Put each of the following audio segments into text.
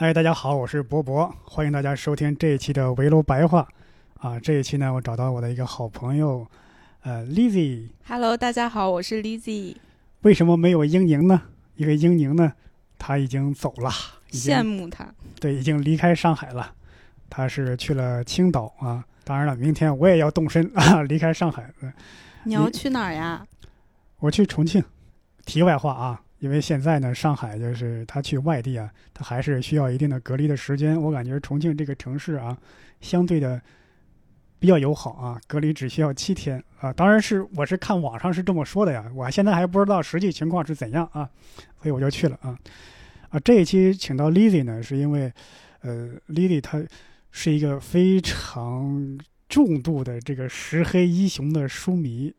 哎，大家好，我是博博，欢迎大家收听这一期的围炉白话。啊，这一期呢，我找到我的一个好朋友，呃，Lizzy。Hello，大家好，我是 Lizzy。为什么没有英宁呢？因为英宁呢，他已经走了，羡慕他。对，已经离开上海了，他是去了青岛啊。当然了，明天我也要动身 啊，离开上海。呃你要去哪儿呀？我去重庆。题外话啊，因为现在呢，上海就是他去外地啊，他还是需要一定的隔离的时间。我感觉重庆这个城市啊，相对的比较友好啊，隔离只需要七天啊。当然是我是看网上是这么说的呀，我现在还不知道实际情况是怎样啊，所以我就去了啊。啊，这一期请到 Lizzy 呢，是因为呃，Lizzy 她是一个非常重度的这个石黑一雄的书迷。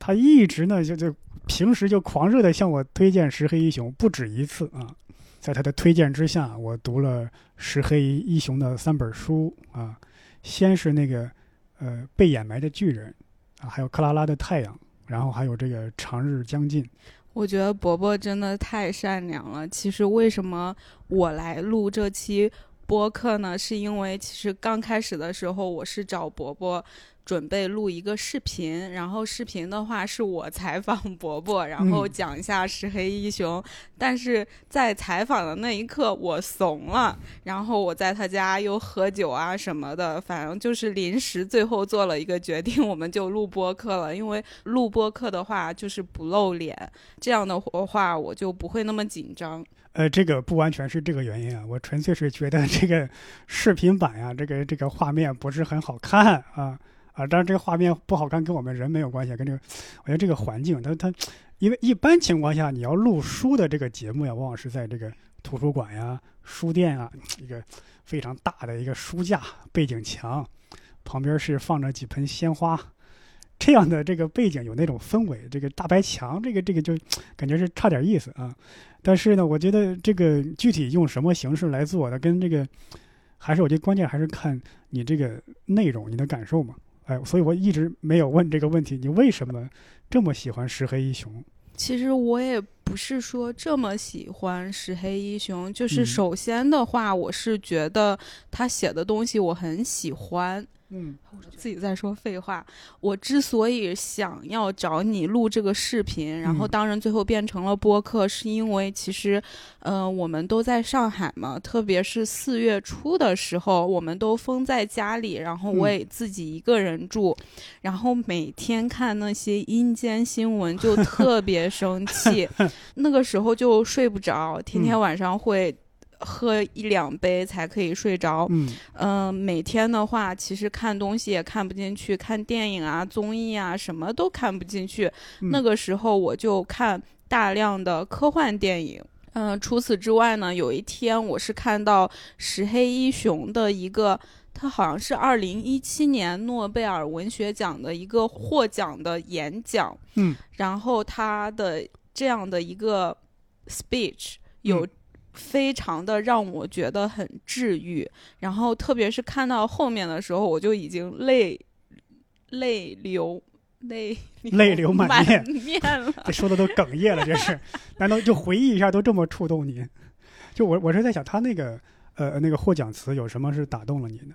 他一直呢就就平时就狂热的向我推荐石黑一雄，不止一次啊。在他的推荐之下，我读了石黑一雄的三本书啊，先是那个呃被掩埋的巨人啊，还有克拉拉的太阳，然后还有这个长日将近。我觉得伯伯真的太善良了。其实为什么我来录这期播客呢？是因为其实刚开始的时候，我是找伯伯准备录一个视频，然后视频的话是我采访 伯伯，然后嗯讲一下石黑一雄。但是在采访的那一刻，我怂了，然后我在他家又喝酒啊什么的，反正就是临时最后做了一个决定，我们就录播客了。因为录播客的话就是不露脸，这样的话我就不会那么紧张。呃，这个不完全是这个原因啊，我纯粹是觉得这个视频版呀、这个这个画面不是很好看啊啊！当然，这个画面不好看跟我们人没有关系，跟这个我觉得这个环境，它它，因为一般情况下你要录书的这个节目呀，往往是在这个图书馆呀、书店啊，一个非常大的一个书架、背景墙，旁边是放着几盆鲜花。这样的这个背景有那种氛围，这个大白墙，这个这个就感觉是差点意思啊。但是呢，我觉得这个具体用什么形式来做，它跟这个还是我觉得关键还是看你这个内容、你的感受嘛。哎，所以我一直没有问这个问题，你为什么这么喜欢石黑一雄？其实我也不是说这么喜欢石黑一雄，就是嗯首先的话，我是觉得他写的东西我很喜欢。嗯自己在说废话。我之所以想要找你录这个视频，然后嗯当然最后变成了播客，是因为其实，呃，我们都在上海嘛，特别是四月初的时候，我们都封在家里，然后我嗯也自己一个人住，然后每天看那些阴间新闻就特别生气，那个时候就睡不着，天天嗯晚上会。喝一两杯才可以睡着，嗯。嗯、每天的话，其实看东西也看不进去，看电影啊、综艺啊，什么都看不进去。嗯。那个时候我就看大量的科幻电影。嗯、除此之外呢，有一天我是看到石黑一雄的一个，他好像是二零一七年诺贝尔文学奖的一个获奖的演讲，嗯，然后他的这样的一个 speech 有嗯非常的让我觉得很治愈，然后特别是看到后面的时候，我就已经泪泪流泪泪流满满面面了。这说的都哽咽了，这是？难道就回忆一下都这么触动你？就我我是在想，他那个呃那个获奖词有什么是打动了你的？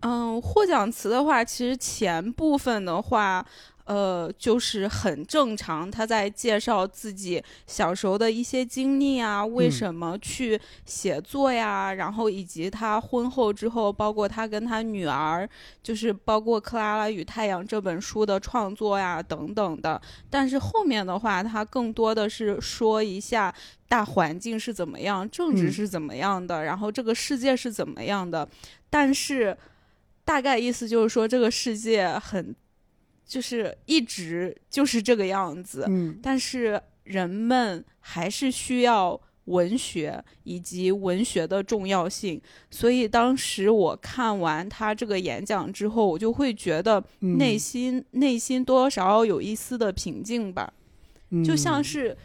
嗯，获奖词的话，其实前部分的话，呃，就是很正常，他在介绍自己小时候的一些经历啊，为嗯什么去写作呀，然后以及他婚后之后，包括他跟他女儿，就是包括《克拉拉与太阳》这本书的创作呀等等的。但是后面的话，他更多的是说一下大环境是怎么样，政治嗯是怎么样的，然后这个世界是怎么样的，但是。大概意思就是说，这个世界很，就是一直就是这个样子，嗯但是人们还是需要文学以及文学的重要性。所以当时我看完他这个演讲之后，我就会觉得嗯内心、内心多少有一丝的平静吧，就像嗯是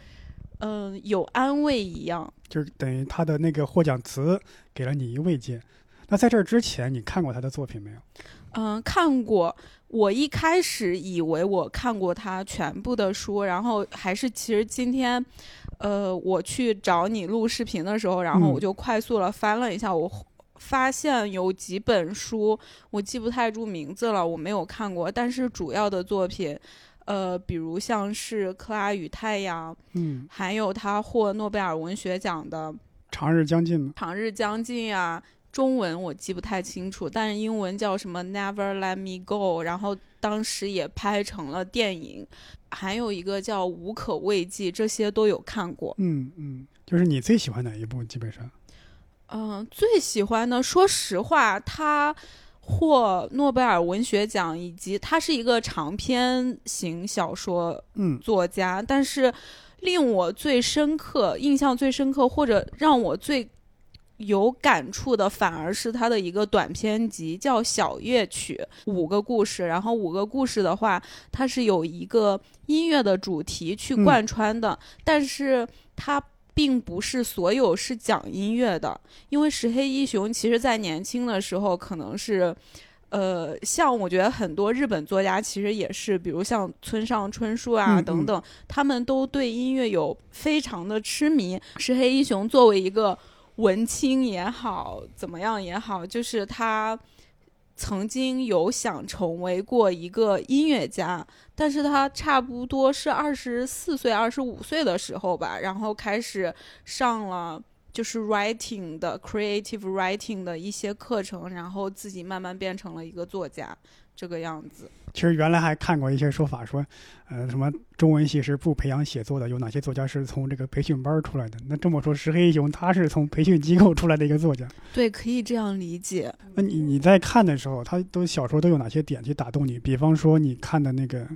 嗯、呃有安慰一样。就是等于他的那个获奖词给了你一慰藉。那在这之前，你看过他的作品没有？嗯，看过。我一开始以为我看过他全部的书，然后还是其实今天，呃，我去找你录视频的时候，然后嗯我就快速了翻了一下，我发现有几本书我记不太住名字了，我没有看过，但是主要的作品，呃，比如像是《克拉与太阳》，嗯，还有他获诺贝尔文学奖的长日将近嘛。《长日将近》呀，中文我记不太清楚，但是英文叫什么 “Never Let Me Go”，然后当时也拍成了电影，还有一个叫《无可慰藉》，这些都有看过。嗯嗯，就是你最喜欢哪一部？基本上，嗯、最喜欢的，说实话，他获诺贝尔文学奖，以及他是一个长篇型小说嗯作家，但是令我最深刻、印象最深刻，或者让我最有感触的，反而是他的一个短篇集，叫《小乐曲》，五个故事。然后五个故事的话，它是有一个音乐的主题去嗯贯穿的，但是它。并不是所有是讲音乐的，因为石黑一雄其实在年轻的时候可能是，呃，像我觉得很多日本作家其实也是，比如像村上春树啊嗯等等，他们都对音乐有非常的痴迷。石黑一雄作为一个文青也好，怎么样也好，就是他曾经有想成为过一个音乐家，但是他差不多是二十四岁、二十五岁的时候吧，然后开始上了。就是 writing 的 creative writing 的一些课程，然后自己慢慢变成了一个作家，这个样子。其实原来还看过一些说法，说，呃，什么中文系是不培养写作的，有哪些作家是从这个培训班儿出来的？那这么说，石黑一雄他是从培训机构出来的一个作家。对，可以这样理解。那你你在看的时候，他都小说都有哪些点去打动你？比方说，你看的那个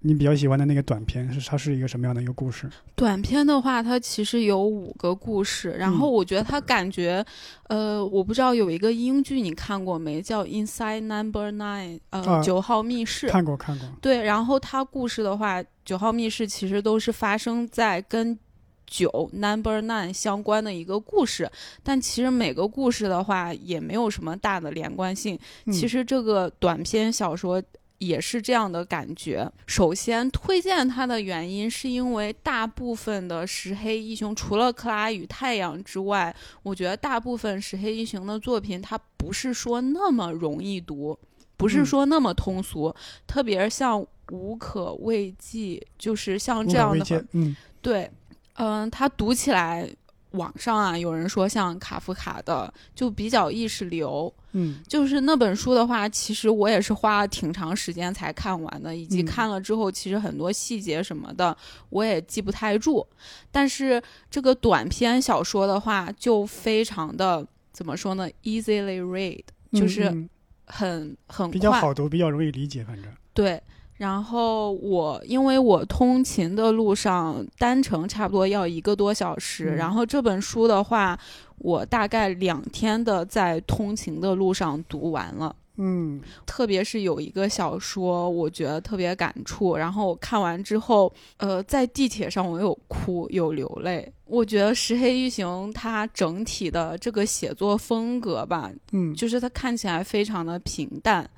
你比较喜欢的那个短片，是它是一个什么样的一个故事？短片的话，它其实有五个故事，然后嗯我觉得它感觉，呃，我不知道有一个英剧你看过没，叫《Inside Number Nine》，呃，啊九、号密室。看过看过。对，然后它故事的话，九号密室其实都是发生在跟九 Number Nine 相关的一个故事，但其实每个故事的话也没有什么大的连贯性。嗯其实这个短篇小说也是这样的感觉。首先推荐它的原因是因为大部分的石黑一雄，除了《克拉与太阳》之外，我觉得大部分石黑一雄的作品，它不是说那么容易读，不是嗯说那么通俗，特别像《无可慰藉》，就是像这样的，嗯对，嗯、它读起来。网上啊，有人说像卡夫卡的就比较意识流，嗯就是那本书的话，其实我也是花了挺长时间才看完的，以及嗯看了之后，其实很多细节什么的我也记不太住。但是这个短篇小说的话，就非常的怎么说呢，easily read，就是嗯嗯很很比较好读，比较容易理解，反正。对。然后我因为我通勤的路上单程差不多要一个多小时，嗯然后这本书的话，我大概两天的在通勤的路上读完了。嗯特别是有一个小说，我觉得特别感触。然后我看完之后，呃，在地铁上我有哭有流泪。我觉得石黑一雄他整体的这个写作风格吧，嗯，就是他看起来非常的平淡，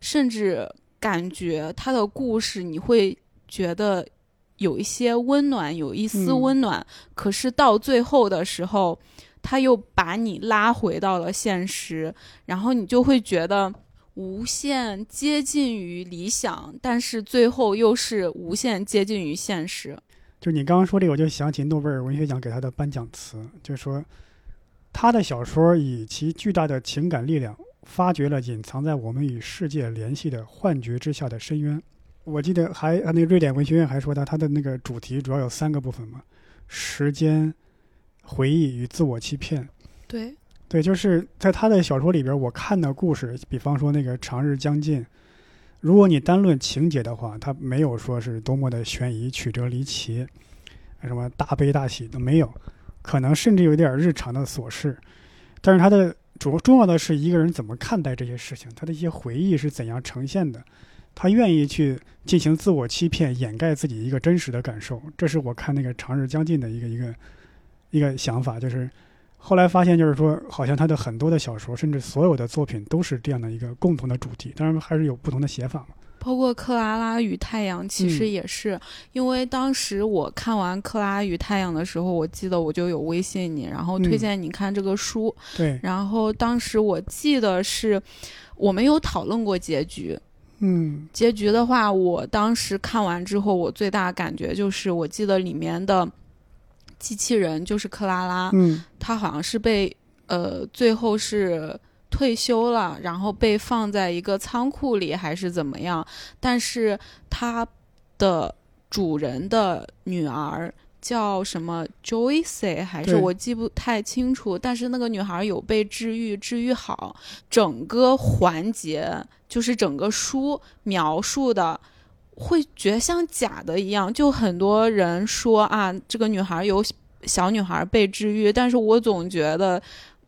甚至感觉他的故事你会觉得有一些温暖，有一丝嗯温暖。可是到最后的时候，他又把你拉回到了现实，然后你就会觉得无限接近于理想，但是最后又是无限接近于现实。就你刚刚说这个，我就想起诺贝尔文学奖给他的颁奖词，就是说，他的小说以其巨大的情感力量，发掘了隐藏在我们与世界联系的幻觉之下的深渊。我记得还那个瑞典文学院还说他他的那个主题主要有三个部分嘛，时间、回忆与自我欺骗。对，对，就是在他的小说里边，我看的故事，比方说那个《长日将近》，如果你单论情节的话，它没有说是多么的悬疑、曲折离奇，什么大悲大喜都没有。可能甚至有点日常的琐事，但是他的主重要的是一个人怎么看待这些事情，他的一些回忆是怎样呈现的，他愿意去进行自我欺骗，掩盖自己一个真实的感受，这是我看那个《长日将近》的一个一个一个想法，就是后来发现，就是说，好像他的很多的小说，甚至所有的作品都是这样的一个共同的主题，当然还是有不同的写法。包括《克拉拉与太阳》，其实嗯。也是、因为当时我看完《克拉拉与太阳》的时候，我记得我就有微信你，然后推嗯。荐你看这个书。对，然后当时我记得是我们有讨论过结局。嗯。结局的话，我当时看完之后，我最大的感觉就是，我记得里面的机器人就是克拉拉，嗯。她好像是被呃最后是退休了，然后被放在一个仓库里还是怎么样？但是它的主人的女儿叫什么 Joyce 还是我记不太清楚，但是那个女孩有被治愈，治愈好，整个环节就是整个书描述的。会觉得像假的一样，就很多人说啊，这个女孩有小女孩被治愈，但是我总觉得，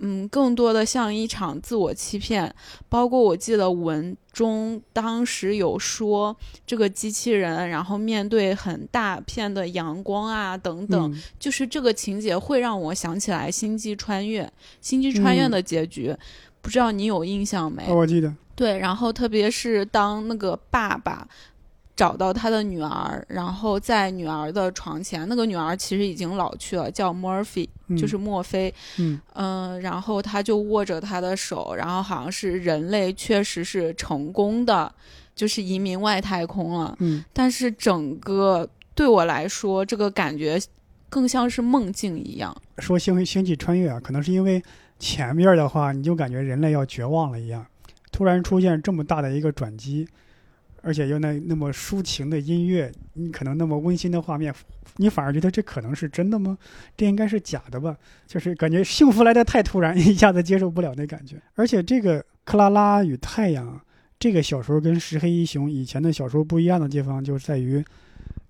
嗯，更多的像一场自我欺骗。包括我记得文中当时有说，这个机器人，然后面对很大片的阳光啊等等，嗯就是这个情节会让我想起来《星际穿越》，《星际穿越》嗯的结局，不知道你有印象没？哦，我记得，对，然后特别是当那个爸爸找到他的女儿，然后在女儿的床前，那个女儿其实已经老去了，叫 Murphy，、嗯。就是墨菲，嗯。嗯、然后他就握着她的手，然后好像是人类确实是成功的，就是移民外太空了，嗯。但是整个对我来说，这个感觉更像是梦境一样。说星星际穿越啊，可能是因为前面的话，你就感觉人类要绝望了一样，突然出现这么大的一个转机，而且又那那么抒情的音乐，你可能那么温馨的画面，你反而觉得这可能是真的吗？这应该是假的吧？就是感觉幸福来的太突然，一下子接受不了那感觉。而且这个《克拉拉与太阳》这个小说跟《石黑一雄》以前的小说不一样的地方，就在于。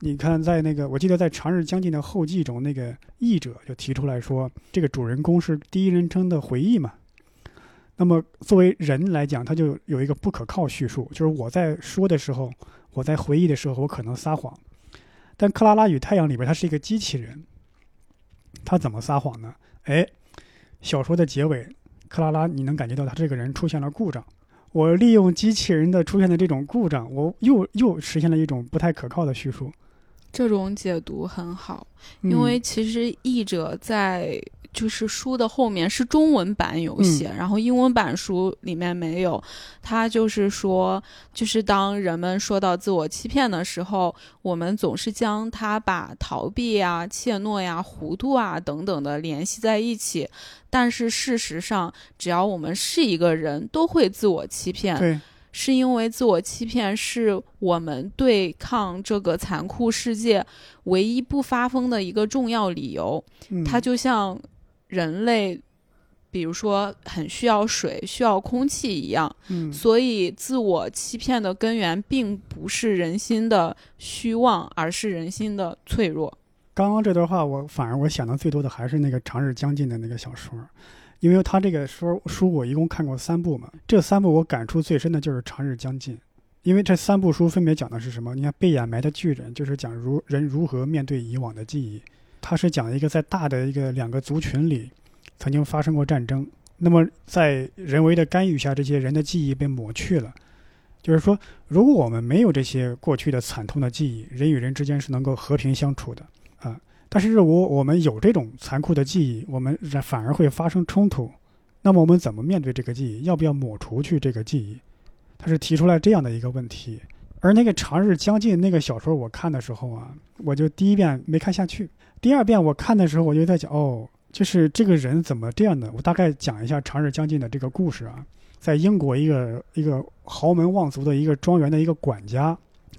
你看，在那个，我记得在《长日将近》的后记中，那个译者就提出来说，这个主人公是第一人称的回忆嘛。那么作为人来讲，他就有一个不可靠叙述，就是我在说的时候，我在回忆的时候，我可能撒谎。但《克拉拉与太阳》里边，他是一个机器人，他怎么撒谎呢？哎，小说的结尾，克拉拉你能感觉到他这个人出现了故障。我利用机器人的出现的这种故障，我又又实现了一种不太可靠的叙述。这种解读很好，嗯因为其实译者在就是书的后面是中文版有写，然后英文版书里面没有。他就是说，就是当人们说到自我欺骗的时候，我们总是将它把逃避呀、怯懦呀、糊涂啊等等的联系在一起。但是事实上，只要我们是一个人，都会自我欺骗。对，是因为自我欺骗是我们对抗这个残酷世界唯一不发疯的一个重要理由。嗯、它就像人类，比如说很需要水、需要空气一样，嗯所以自我欺骗的根源并不是人心的虚妄，而是人心的脆弱。刚刚这段话，我反而我想的最多的还是那个《长日将近》的那个小说，因为他这个书书我一共看过三部嘛，这三部我感触最深的就是《长日将近》，因为这三部书分别讲的是什么？你看《被掩埋的巨人》就是讲如人如何面对以往的记忆，它是讲一个在大的一个两个族群里曾经发生过战争，那么在人为的干预下，这些人的记忆被抹去了。就是说，如果我们没有这些过去的惨痛的记忆，人与人之间是能够和平相处的。啊，但是如果我们有这种残酷的记忆，我们反而会发生冲突。那么我们怎么面对这个记忆？要不要抹除去这个记忆？他是提出来这样的一个问题。而那个《长日将近》那个小说，我看的时候啊，我就第一遍没看下去，第二遍我看的时候，我就在讲，哦，就是这个人怎么这样的？我大概讲一下《长日将近》的这个故事啊，在英国一个一个豪门望族的一个庄园的一个管家，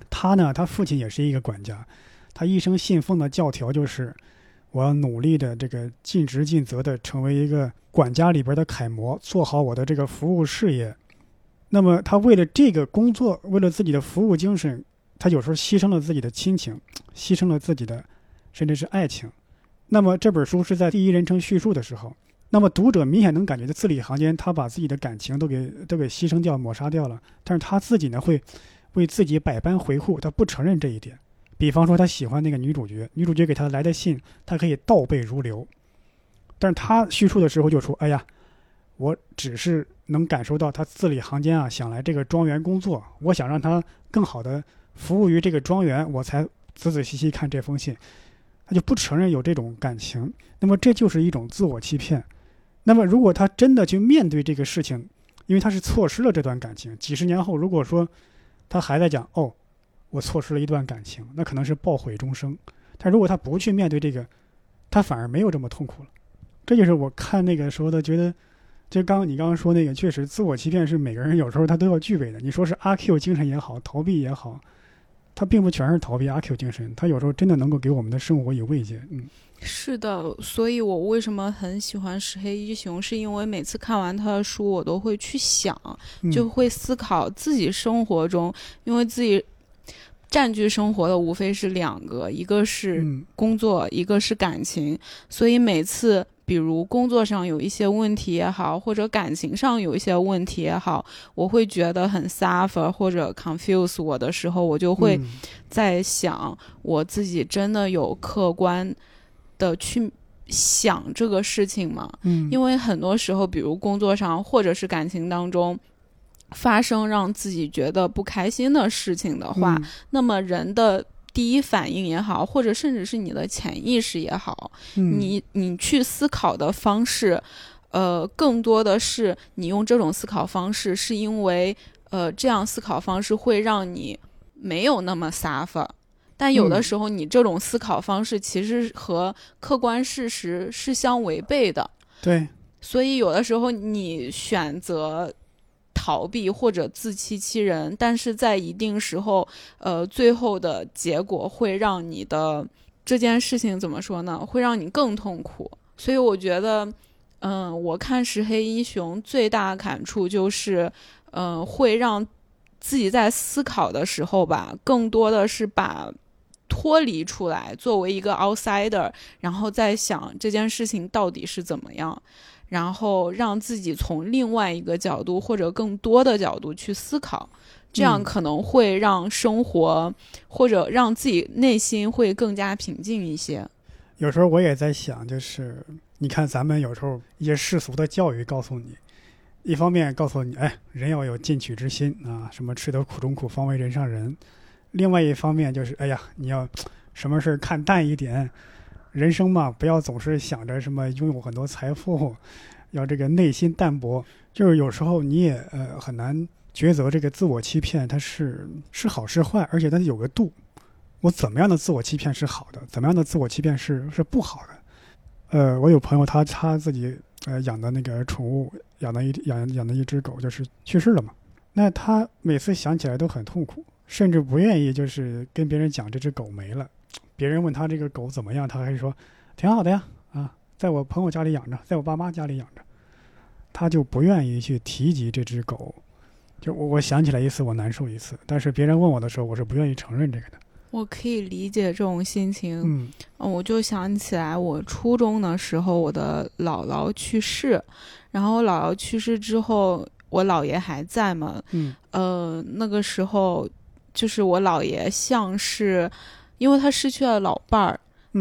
他呢，他父亲也是一个管家。他一生信奉的教条就是，我要努力的这个尽职尽责的成为一个管家里边的楷模，做好我的这个服务事业。那么他为了这个工作，为了自己的服务精神，他有时候牺牲了自己的亲情，牺牲了自己的，甚至是爱情。那么这本书是在第一人称叙述的时候，那么读者明显能感觉到字里行间他把自己的感情都给都给牺牲掉、抹杀掉了，但是他自己呢会为自己百般维护，他不承认这一点。比方说他喜欢那个女主角，女主角给他来的信，他可以倒背如流，但是他叙述的时候就说：“哎呀，我只是能感受到他字里行间啊想来这个庄园工作，我想让他更好的服务于这个庄园，我才仔仔细细看这封信。”就不承认有这种感情，那么这就是一种自我欺骗。那么如果他真的去面对这个事情，因为他是错失了这段感情，几十年后如果说他还在讲哦。我错失了一段感情，那可能是抱悔终生。但如果他不去面对这个，他反而没有这么痛苦了。这就是我看那个时候的觉得，就刚刚你刚刚说那个，确实自我欺骗是每个人有时候他都要具备的。你说是阿 Q 精神也好，逃避也好，他并不全是逃避阿 Q 精神，他有时候真的能够给我们的生活以慰藉。嗯，是的，所以我为什么很喜欢石黑一雄，是因为每次看完他的书，我都会去想，就会思考自己生活中，因为自己。占据生活的无非是两个，一个是工作，一个是感情。所以每次，比如工作上有一些问题也好，或者感情上有一些问题也好，我会觉得很 suffer 或者 confuse 我的时候，我就会在想，我自己真的有客观的去想这个事情吗？嗯，因为很多时候，比如工作上或者是感情当中。发生让自己觉得不开心的事情的话，那么人的第一反应也好，或者甚至是你的潜意识也好，你你去思考的方式，呃，更多的是你用这种思考方式，是因为呃，这样思考方式会让你没有那么 suffer。但有的时候，你这种思考方式其实和客观事实是相违背的。对，所以有的时候你选择。逃避或者自欺欺人，但是在一定时候，呃，最后的结果会让你的这件事情怎么说呢？会让你更痛苦。所以我觉得，嗯，我看石黑英雄最大的感触就是，嗯，会让自己在思考的时候吧，更多的是把脱离出来，作为一个 outsider，然后再想这件事情到底是怎么样。然后让自己从另外一个角度或者更多的角度去思考，这样可能会让生活或者让自己内心会更加平静一些。有时候我也在想，就是你看咱们有时候一些世俗的教育告诉你，一方面告诉你，哎，人要有进取之心啊，什么吃得苦中苦，方为人上人；另外一方面就是，哎呀，你要什么事看淡一点。人生嘛，不要总是想着什么拥有很多财富，要这个内心淡泊。就是有时候你也呃很难抉择这个自我欺骗它是是好是坏，而且它有个度。我怎么样的自我欺骗是好的，怎么样的自我欺骗是是不好的。呃，我有朋友他他自己呃养的那个宠物，养的一养养的一只狗就是去世了嘛。那他每次想起来都很痛苦，甚至不愿意就是跟别人讲这只狗没了。别人问他这个狗怎么样，他还是说挺好的呀，啊，在我朋友家里养着，在我爸妈家里养着，他就不愿意去提及这只狗。就我我想起来一次，我难受一次。但是别人问我的时候，我是不愿意承认这个的。我可以理解这种心情。嗯，我就想起来我初中的时候，我的姥姥去世，然后姥姥去世之后，我姥爷还在嘛？嗯，呃，那个时候就是我姥爷像是。因为他失去了老伴儿，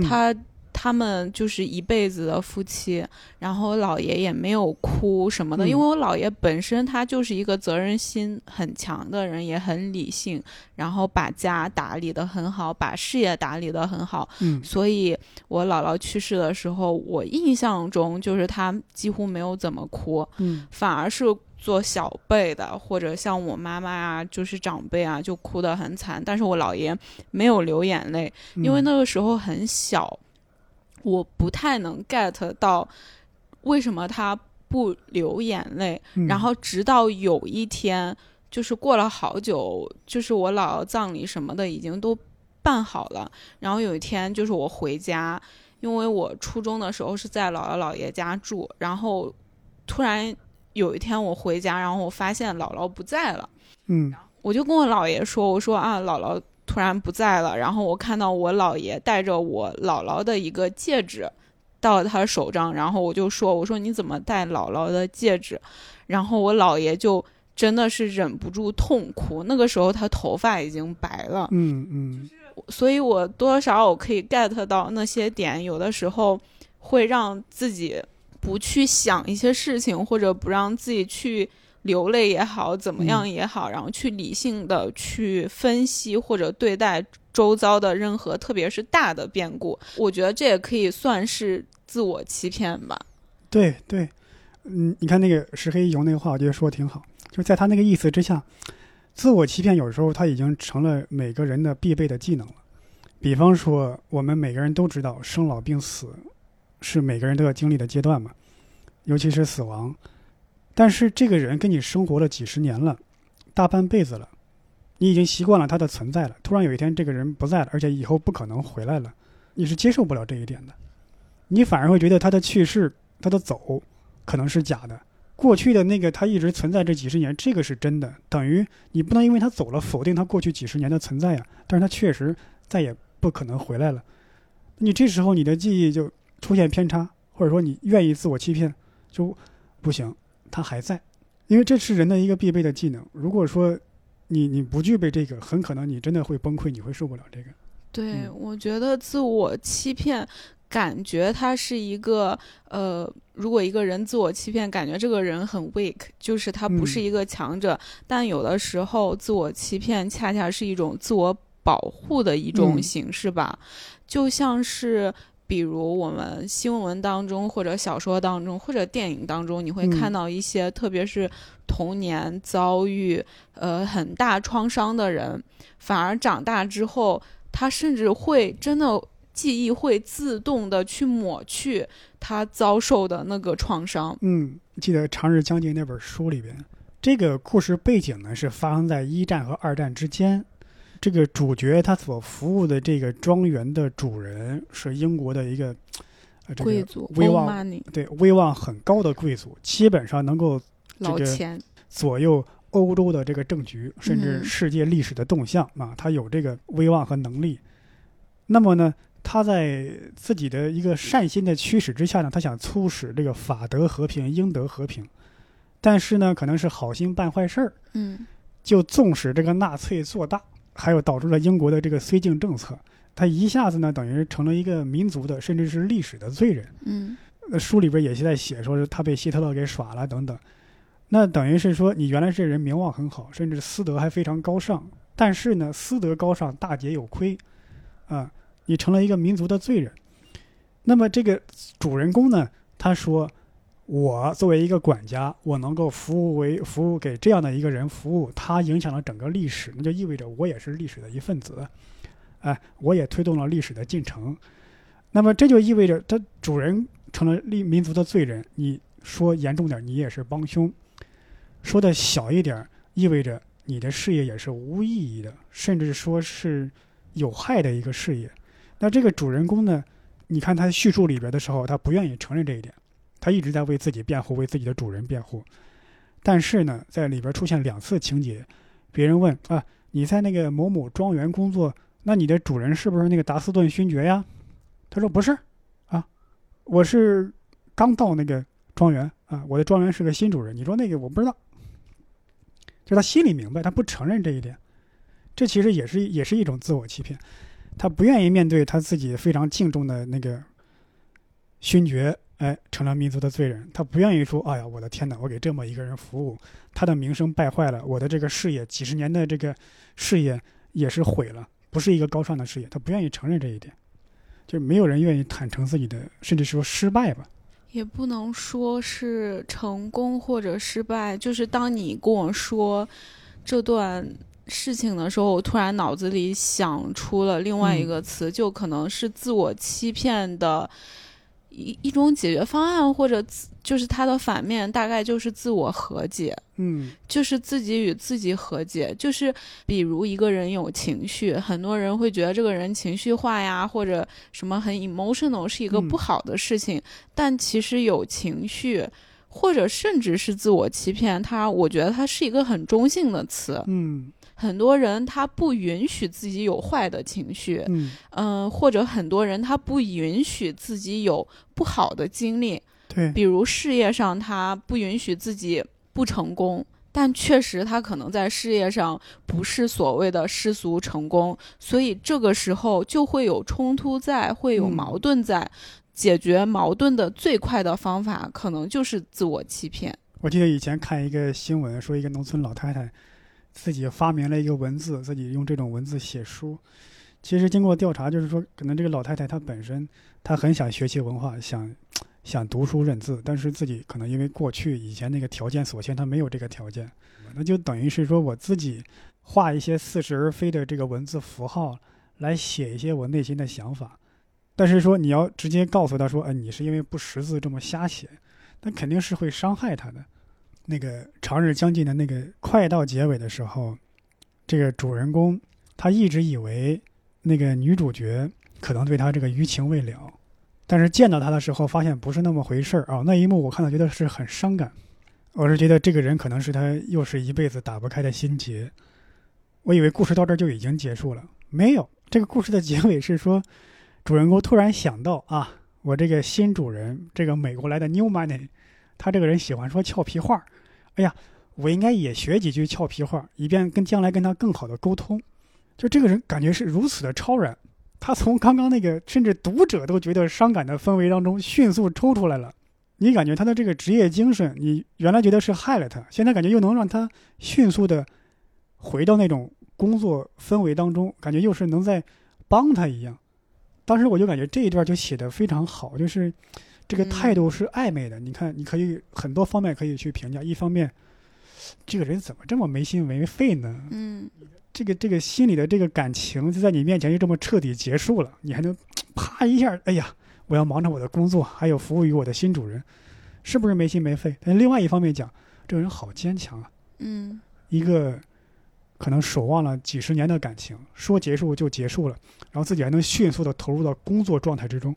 他他们就是一辈子的夫妻，然后姥爷也没有哭什么的，因为我姥爷本身他就是一个责任心很强的人，也很理性，然后把家打理的很好，把事业打理的很好，嗯，所以我姥姥去世的时候，我印象中就是他几乎没有怎么哭，嗯，反而是。做小辈的，或者像我妈妈啊，就是长辈啊，就哭得很惨。但是我姥爷没有流眼泪，因为那个时候很小，我不太能 get 到为什么他不流眼泪。然后直到有一天，就是过了好久，就是我姥姥葬礼什么的已经都办好了。然后有一天，就是我回家，因为我初中的时候是在姥姥姥爷家住，然后突然。有一天我回家，然后我发现姥姥不在了，嗯，我就跟我姥爷说：“我说啊，姥姥突然不在了。”然后我看到我姥爷带着我姥姥的一个戒指到了他手上，然后我就说：“我说你怎么戴姥姥的戒指？”然后我姥爷就真的是忍不住痛哭。那个时候他头发已经白了，嗯嗯所以我多少我可以 get 到那些点，有的时候会让自己不去想一些事情，或者不让自己去流泪也好，怎么样也好，然后去理性的去分析或者对待周遭的任何，特别是大的变故。我觉得这也可以算是自我欺骗吧。对对，嗯，你看那个石黑一雄那个话，我觉得说的挺好，就在他那个意思之下，自我欺骗有时候他已经成了每个人的必备的技能了。比方说，我们每个人都知道生老病死是每个人都要经历的阶段嘛，尤其是死亡。但是这个人跟你生活了几十年了，大半辈子了，你已经习惯了他的存在了。突然有一天这个人不在了，而且以后不可能回来了，你是接受不了这一点的，你反而会觉得他的去世、他的走可能是假的。过去的那个他一直存在这几十年，这个是真的，等于你不能因为他走了否定他过去几十年的存在呀。但是他确实再也不可能回来了，你这时候你的记忆就出现偏差，或者说你愿意自我欺骗，就不行，他还在，因为这是人的一个必备的技能。如果说你你不具备这个，很可能你真的会崩溃，你会受不了这个。对，嗯我觉得自我欺骗，感觉它是一个呃，如果一个人自我欺骗，感觉这个人很 weak，就是他不是嗯一个强者。但有的时候，自我欺骗恰恰是一种自我保护的一种嗯形式吧，就像是。比如我们新闻当中，或者小说当中，或者电影当中，你会嗯看到一些，特别是童年遭遇呃很大创伤的人，反而长大之后，他甚至会真的记忆会自动的去抹去他遭受的那个创伤。嗯，记得《长日将近》那本书里边，这个故事背景呢是发生在一战和二战之间。这个主角他所服务的这个庄园的主人是英国的一个呃这个贵族威望对威望很高的贵族，基本上能够这个，左右欧洲的这个政局，甚至嗯。世界历史的动向啊，他有这个威望和能力。那么呢，他在自己的一个善心的驱使之下呢，他想促使这个法德和平、英德和平，但是呢，可能是好心办坏事儿，嗯。就纵使这个纳粹做大，还有导致了英国的这个绥靖政策，他一下子呢，等于成了一个民族的甚至是历史的罪人。嗯呃，书里边也是在写，说是他被希特勒给耍了等等。那等于是说，你原来这人名望很好，甚至私德还非常高尚，但是呢，私德高尚，大节有亏，啊，你成了一个民族的罪人。那么这个主人公呢，他说，我作为一个管家，我能够服务为服务给这样的一个人服务，他影响了整个历史，那就意味着我也是历史的一份子，哎，我也推动了历史的进程。那么这就意味着，他主人成了历民族的罪人。你说严重点，你也是帮凶；说的小一点，意味着你的事业也是无意义的，甚至说是有害的一个事业。那这个主人公呢？你看他叙述里边的时候，他不愿意承认这一点，他一直在为自己辩护，为自己的主人辩护。但是呢，在里边出现两次情节，别人问啊，你在那个某某庄园工作，那你的主人是不是那个达斯顿勋爵呀？他说不是，啊，我是刚到那个庄园啊，我的庄园是个新主人。你说那个我不知道，就他心里明白，他不承认这一点，这其实也是也是一种自我欺骗，他不愿意面对他自己非常敬重的那个勋爵，哎，成了民族的罪人，他不愿意说，哎呀，我的天哪，我给这么一个人服务，他的名声败坏了，我的这个事业几十年的这个事业也是毁了，不是一个高尚的事业，他不愿意承认这一点。就没有人愿意坦诚自己的，甚至说失败吧。也不能说是成功或者失败，就是当你跟我说这段事情的时候，我突然脑子里想出了另外一个词，就可能是自我欺骗的一一种解决方案，或者就是它的反面，大概就是自我和解。嗯就是自己与自己和解，就是比如一个人有情绪，很多人会觉得这个人情绪化呀，或者什么很 emotional 是一个嗯不好的事情，但其实有情绪，或者甚至是自我欺骗，它我觉得它是一个很中性的词。嗯很多人他不允许自己有坏的情绪，嗯，嗯、或者很多人他不允许自己有不好的经历，对，比如事业上他不允许自己不成功。但确实，他可能在事业上不是所谓的世俗成功，所以这个时候就会有冲突在，会有嗯矛盾在。解决矛盾的最快的方法，可能就是自我欺骗。我记得以前看一个新闻，说一个农村老太太自己发明了一个文字，自己用这种文字写书。其实经过调查，就是说，可能这个老太太她本身她很想学习文化，想想读书认字，但是自己可能因为过去以前那个条件所限，她没有这个条件，那就等于是说我自己画一些似是而非的这个文字符号来写一些我内心的想法。但是说你要直接告诉她说，哎，你是因为不识字这么瞎写，那肯定是会伤害她的。那个长日将近的那个快到结尾的时候，这个主人公他一直以为那个女主角可能对他这个余情未了，但是见到他的时候发现不是那么回事儿啊。那一幕我看到觉得是很伤感，我是觉得这个人可能是他又是一辈子打不开的心结。我以为故事到这儿就已经结束了，没有。这个故事的结尾是说，主人公突然想到啊，我这个新主人，这个美国来的 New Money，他这个人喜欢说俏皮话，哎呀，我应该也学几句俏皮话，以便跟将来跟他更好的沟通。就这个人感觉是如此的超然，他从刚刚那个甚至读者都觉得伤感的氛围当中迅速抽出来了。你感觉他的这个职业精神，你原来觉得是害了他，现在感觉又能让他迅速的回到那种工作氛围当中，感觉又是能在帮他一样。当时我就感觉这一段就写的非常好，就是这个态度是暧昧的。你看，你可以很多方面可以去评价。一方面，这个人怎么这么没心没肺呢？嗯，这个这个心里的这个感情就在你面前就这么彻底结束了，你还能啪一下，哎呀，我要忙着我的工作，还有服务于我的新主人，是不是没心没肺？但另外一方面讲，这个人好坚强啊，嗯，一个可能守望了几十年的感情，说结束就结束了，然后自己还能迅速的投入到工作状态之中，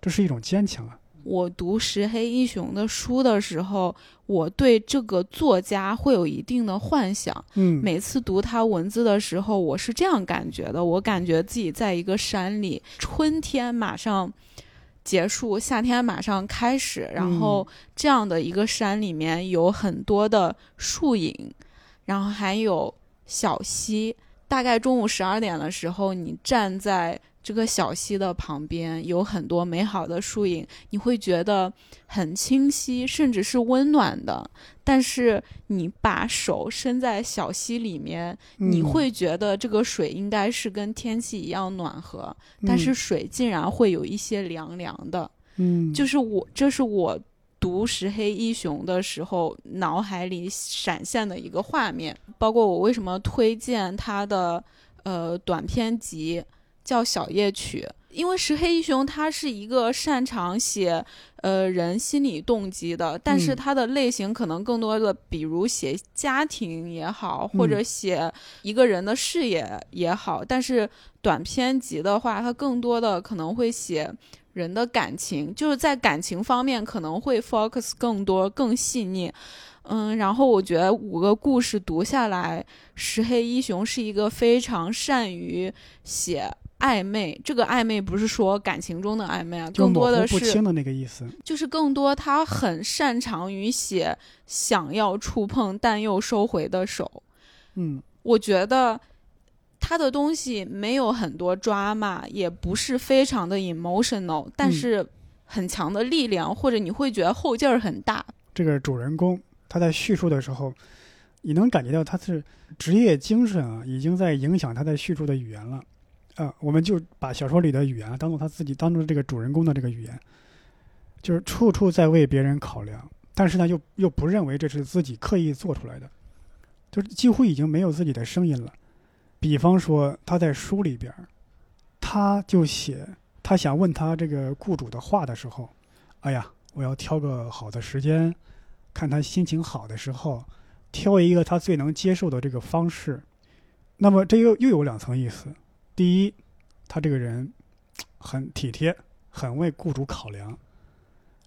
这是一种坚强啊。我读石黑一雄的书的时候，我对这个作家会有一定的幻想。嗯，每次读他文字的时候，我是这样感觉的：我感觉自己在一个山里，春天马上结束，夏天马上开始，然后这样的一个山里面有很多的树影，然后还有小溪。大概中午十二点的时候，你站在这个小溪的旁边，有很多美好的树影，你会觉得很清晰，甚至是温暖的。但是你把手伸在小溪里面，你嗯会觉得这个水应该是跟天气一样暖和，但是嗯水竟然会有一些凉凉的。嗯，就是我，这是我读石黑一雄的时候脑海里闪现的一个画面。包括我为什么推荐他的呃短篇集叫《小夜曲》，因为石黑一雄他是一个擅长写呃人心理动机的，但是嗯他的类型可能更多的，比如写家庭也好，或者嗯写一个人的事业也好，但是短篇集的话，他更多的可能会写。人的感情，就是在感情方面可能会 focus 更多、更细腻。嗯，然后我觉得五个故事读下来，石黑一雄是一个非常善于写暧昧。这个暧昧不是说感情中的暧昧啊，更多的是不清的那个意思。就是更多他很擅长于写想要触碰但又收回的手。嗯我觉得他的东西没有很多 drama，也不是非常的 emotional，但嗯是很强的力量，或者你会觉得后劲儿很大。这个主人公他在叙述的时候，你能感觉到他是职业精神啊，已经在影响他在叙述的语言了。啊，我们就把小说里的语言当做他自己当做这个主人公的这个语言，就是处处在为别人考量，但是呢又又不认为这是自己刻意做出来的，就是几乎已经没有自己的声音了。比方说他在书里边，他就写他想问他这个雇主的话的时候，哎呀，我要挑个好的时间，看他心情好的时候，挑一个他最能接受的这个方式。那么这又又有两层意思：第一，他这个人很体贴，很为雇主考量；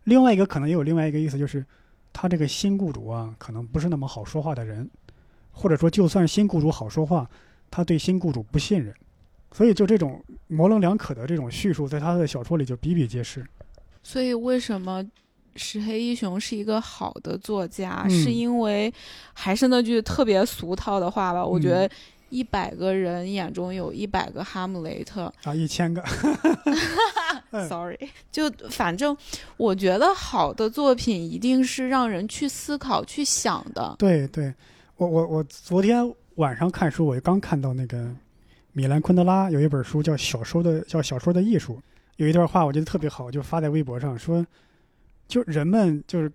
另外一个可能也有另外一个意思，就是他这个新雇主啊，可能不是那么好说话的人，或者说就算新雇主好说话，他对新雇主不信任，所以就这种模棱两可的这种叙述，在他的小说里就比比皆是。所以为什么石黑一雄是一个好的作家？嗯是因为还是那句特别俗套的话吧？我觉嗯得一百个人眼中有一百个哈姆雷特。啊，一千个，嗯 Sorry，就反正我觉得好的作品一定是让人去思考、去想的。对对，我我我昨天晚上看书，我刚看到那个米兰昆德拉有一本书叫《小说的叫小说的艺术》，有一段话我觉得特别好，就发在微博上说，就人们就是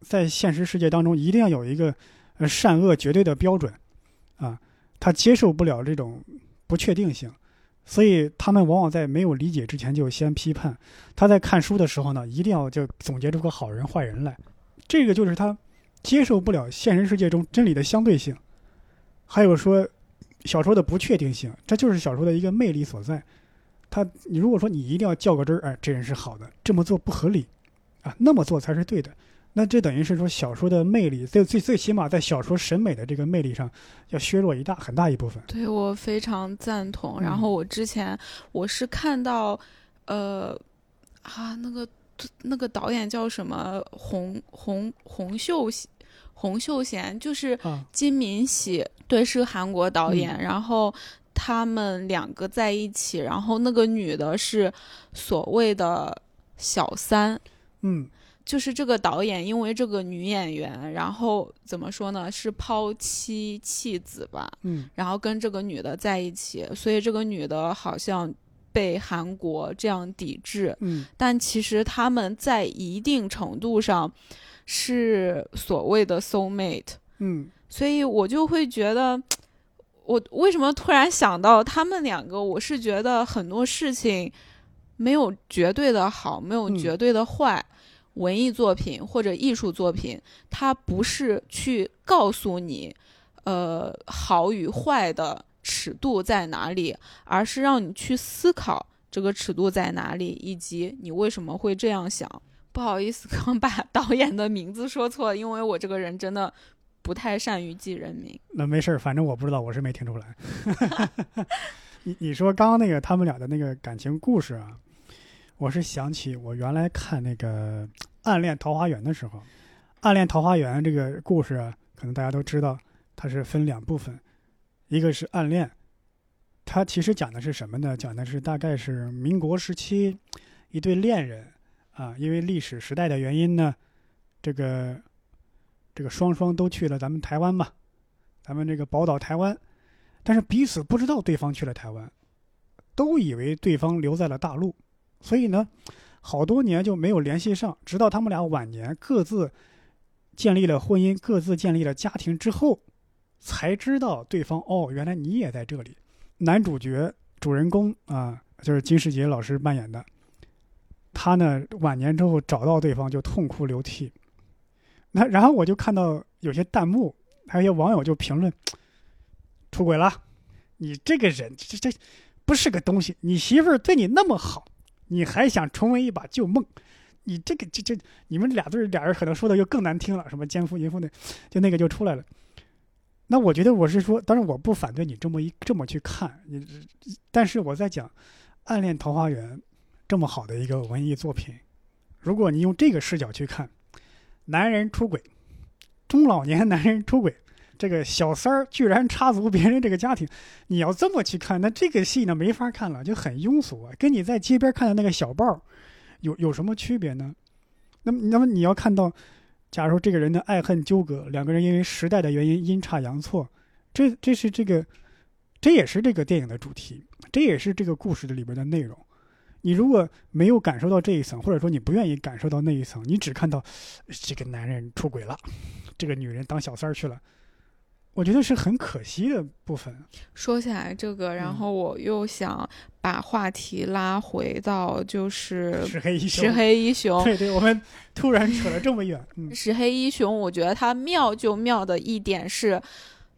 在现实世界当中一定要有一个呃善恶绝对的标准啊，他接受不了这种不确定性。所以他们往往在没有理解之前就先批判。他在看书的时候呢，一定要就总结出个好人坏人来。这个就是他接受不了现实世界中真理的相对性，还有说小说的不确定性，这就是小说的一个魅力所在。他，你如果说你一定要较个真儿，哎，这人是好的，这么做不合理，啊，那么做才是对的。那这等于是说小说的魅力，最最最起码在小说审美的这个魅力上，要削弱一大很大一部分。对我非常赞同。嗯然后我之前我是看到，呃，啊，那个那个导演叫什么洪洪洪秀洪秀贤，就是啊，金敏喜，对，是韩国导演。嗯然后他们两个在一起，然后那个女的是所谓的小三，嗯就是这个导演因为这个女演员，然后怎么说呢，是抛妻弃子吧，嗯然后跟这个女的在一起，所以这个女的好像被韩国这样抵制，嗯但其实他们在一定程度上是所谓的 soul mate，嗯所以我就会觉得，我为什么突然想到他们两个？我是觉得很多事情没有绝对的好，没有嗯绝对的坏。文艺作品或者艺术作品，它不是去告诉你，呃，好与坏的尺度在哪里，而是让你去思考这个尺度在哪里，以及你为什么会这样想。不好意思，刚把 导演的名字说错，因为我这个人真的不太善于记人名。那没事儿，反正我不知道，我是没听出来。你你说刚刚那个他们俩的那个感情故事啊，我是想起我原来看那个《暗恋桃花源》的时候，《暗恋桃花源》这个故事啊，可能大家都知道，它是分两部分，一个是暗恋，它其实讲的是什么呢？讲的是大概是民国时期一对恋人啊，因为历史时代的原因呢，这个这个双双都去了咱们台湾嘛，咱们这个宝岛台湾，但是彼此不知道对方去了台湾，都以为对方留在了大陆，所以呢，好多年就没有联系上，直到他们俩晚年各自建立了婚姻，各自建立了家庭之后，才知道对方哦，原来你也在这里。男主角主人公啊，就是金世杰老师扮演的，他呢晚年之后找到对方就痛哭流涕。那然后我就看到有些弹幕，还有些网友就评论：出轨了，你这个人这这不是个东西，你媳妇儿对你那么好，你还想重温一把旧梦？你这个这这，你们俩对俩人可能说的就更难听了，什么奸夫淫妇的，就那个就出来了。那我觉得我是说，当然我不反对你这么一这么去看，你但是我在讲《暗恋桃花源》这么好的一个文艺作品，如果你用这个视角去看，男人出轨，中老年男人出轨，这个小三儿居然插足别人这个家庭，你要这么去看，那这个戏呢没法看了，就很庸俗啊，跟你在街边看的那个小报有有什么区别呢？那么那么你要看到，假如这个人的爱恨纠葛，两个人因为时代的原因阴差阳错，这这是这个，这也是这个电影的主题，这也是这个故事的里边的内容。你如果没有感受到这一层，或者说你不愿意感受到那一层，你只看到这个男人出轨了，这个女人当小三儿去了，我觉得是很可惜的部分。说起来这个，然嗯后我又想把话题拉回到就是石黑一雄，石黑一雄。对对，我们突然扯了这么远，嗯 石黑一雄，我觉得他妙就妙的一点是，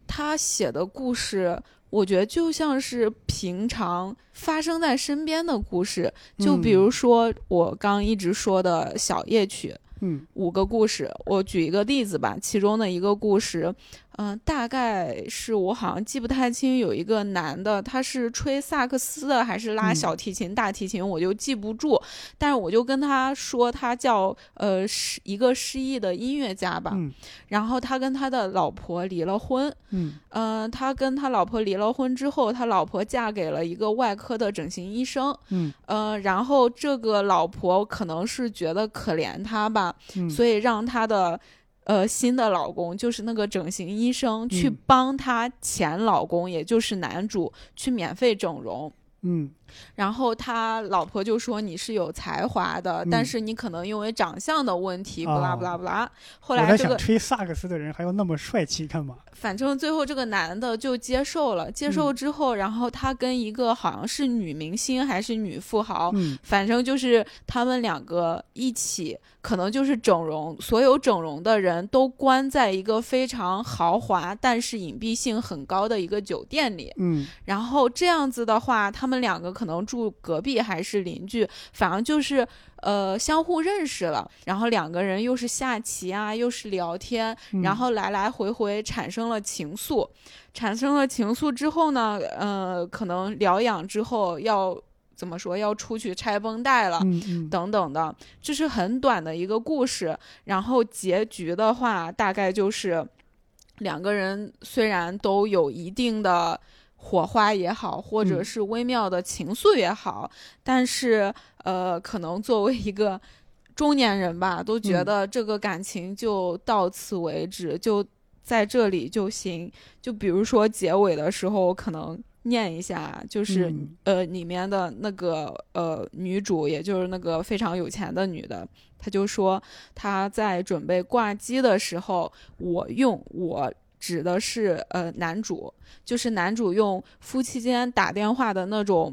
他写的故事，我觉得就像是平常发生在身边的故事。就比如说我刚一直说的小夜曲，嗯五个故事，我举一个例子吧。其中的一个故事，嗯、大概是我好像记不太清，有一个男的，他是吹萨克斯的还是拉嗯小提琴、大提琴，我就记不住。但是我就跟他说，他叫呃失一个失忆的音乐家吧。嗯然后他跟他的老婆离了婚，嗯嗯、他跟他老婆离了婚之后，他老婆嫁给了一个外科的整形医生，嗯呃，然后这个老婆可能是觉得可怜他吧，嗯，所以让他的呃新的老公，就是那个整形医生，去嗯帮她前老公，也就是男主去免费整容。嗯然后他老婆就说你是有才华的，但嗯是你可能因为长相的问题，不拉哦不拉不拉。后来这个想吹萨克斯的人还要那么帅气干嘛？反正最后这个男的就接受了，接受嗯之后，然后他跟一个好像是女明星还是女富豪，嗯反正就是他们两个一起，可能就是整容，所有整容的人都关在一个非常豪华但是隐蔽性很高的一个酒店里。嗯然后这样子的话，他们两个可能住隔壁还是邻居，反正就是呃相互认识了。然后两个人又是下棋啊，又是聊天，嗯然后来来回回产生了情愫。产生了情愫之后呢，呃，可能疗养之后要怎么说？要出去拆绷带了。嗯嗯等等的，这是很短的一个故事。然后结局的话，大概就是两个人虽然都有一定的火花也好，或者嗯是微妙的情愫也好，但是呃，可能作为一个中年人吧，都觉嗯得这个感情就到此为止，就在这里就行。就比如说结尾的时候，可能念一下，就是、嗯呃里面的那个呃女主，也就是那个非常有钱的女的，她就说她在准备挂机的时候，我用我。指的是呃男主，就是男主用夫妻间打电话的那种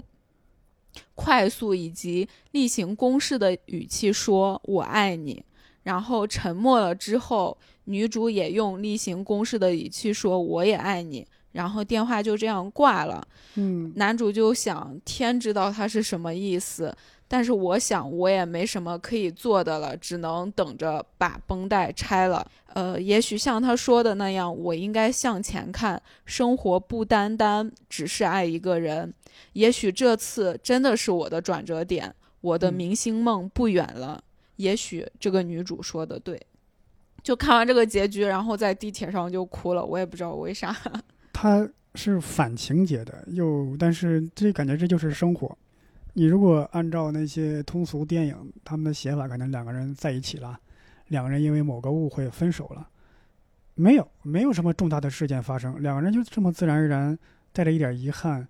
快速以及例行公事的语气说“我爱你”，然后沉默了之后，女主也用例行公事的语气说“我也爱你”，然后电话就这样挂了。嗯。男主就想，天知道他是什么意思，但是我想我也没什么可以做的了，只能等着把绷带拆了。呃，也许像他说的那样，我应该向前看，生活不单单只是爱一个人。也许这次真的是我的转折点，我的嗯明星梦不远了。也许这个女主说的对。就看完这个结局，然后在地铁上就哭了，我也不知道为啥。他是反情节的，又但是这感觉这就是生活。你如果按照那些通俗电影他们的写法，可能两个人在一起了，两个人因为某个误会分手了，没有没有什么重大的事件发生，两个人就这么自然而然带着一点遗憾，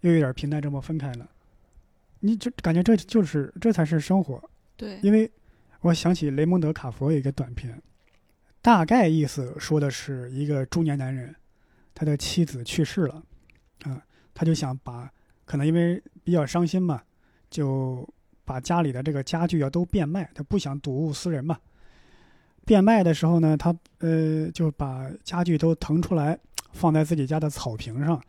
又有点平淡这么分开了。你就感觉这就是这才是生活，对，因为我想起雷蒙德·卡佛有一个短片，大概意思说的是一个中年男人，他的妻子去世了，啊，他就想把可能因为比较伤心嘛，就把家里的这个家具要都变卖，他不想睹物思人嘛。变卖的时候呢，他呃就把家具都腾出来，放在自己家的草坪上。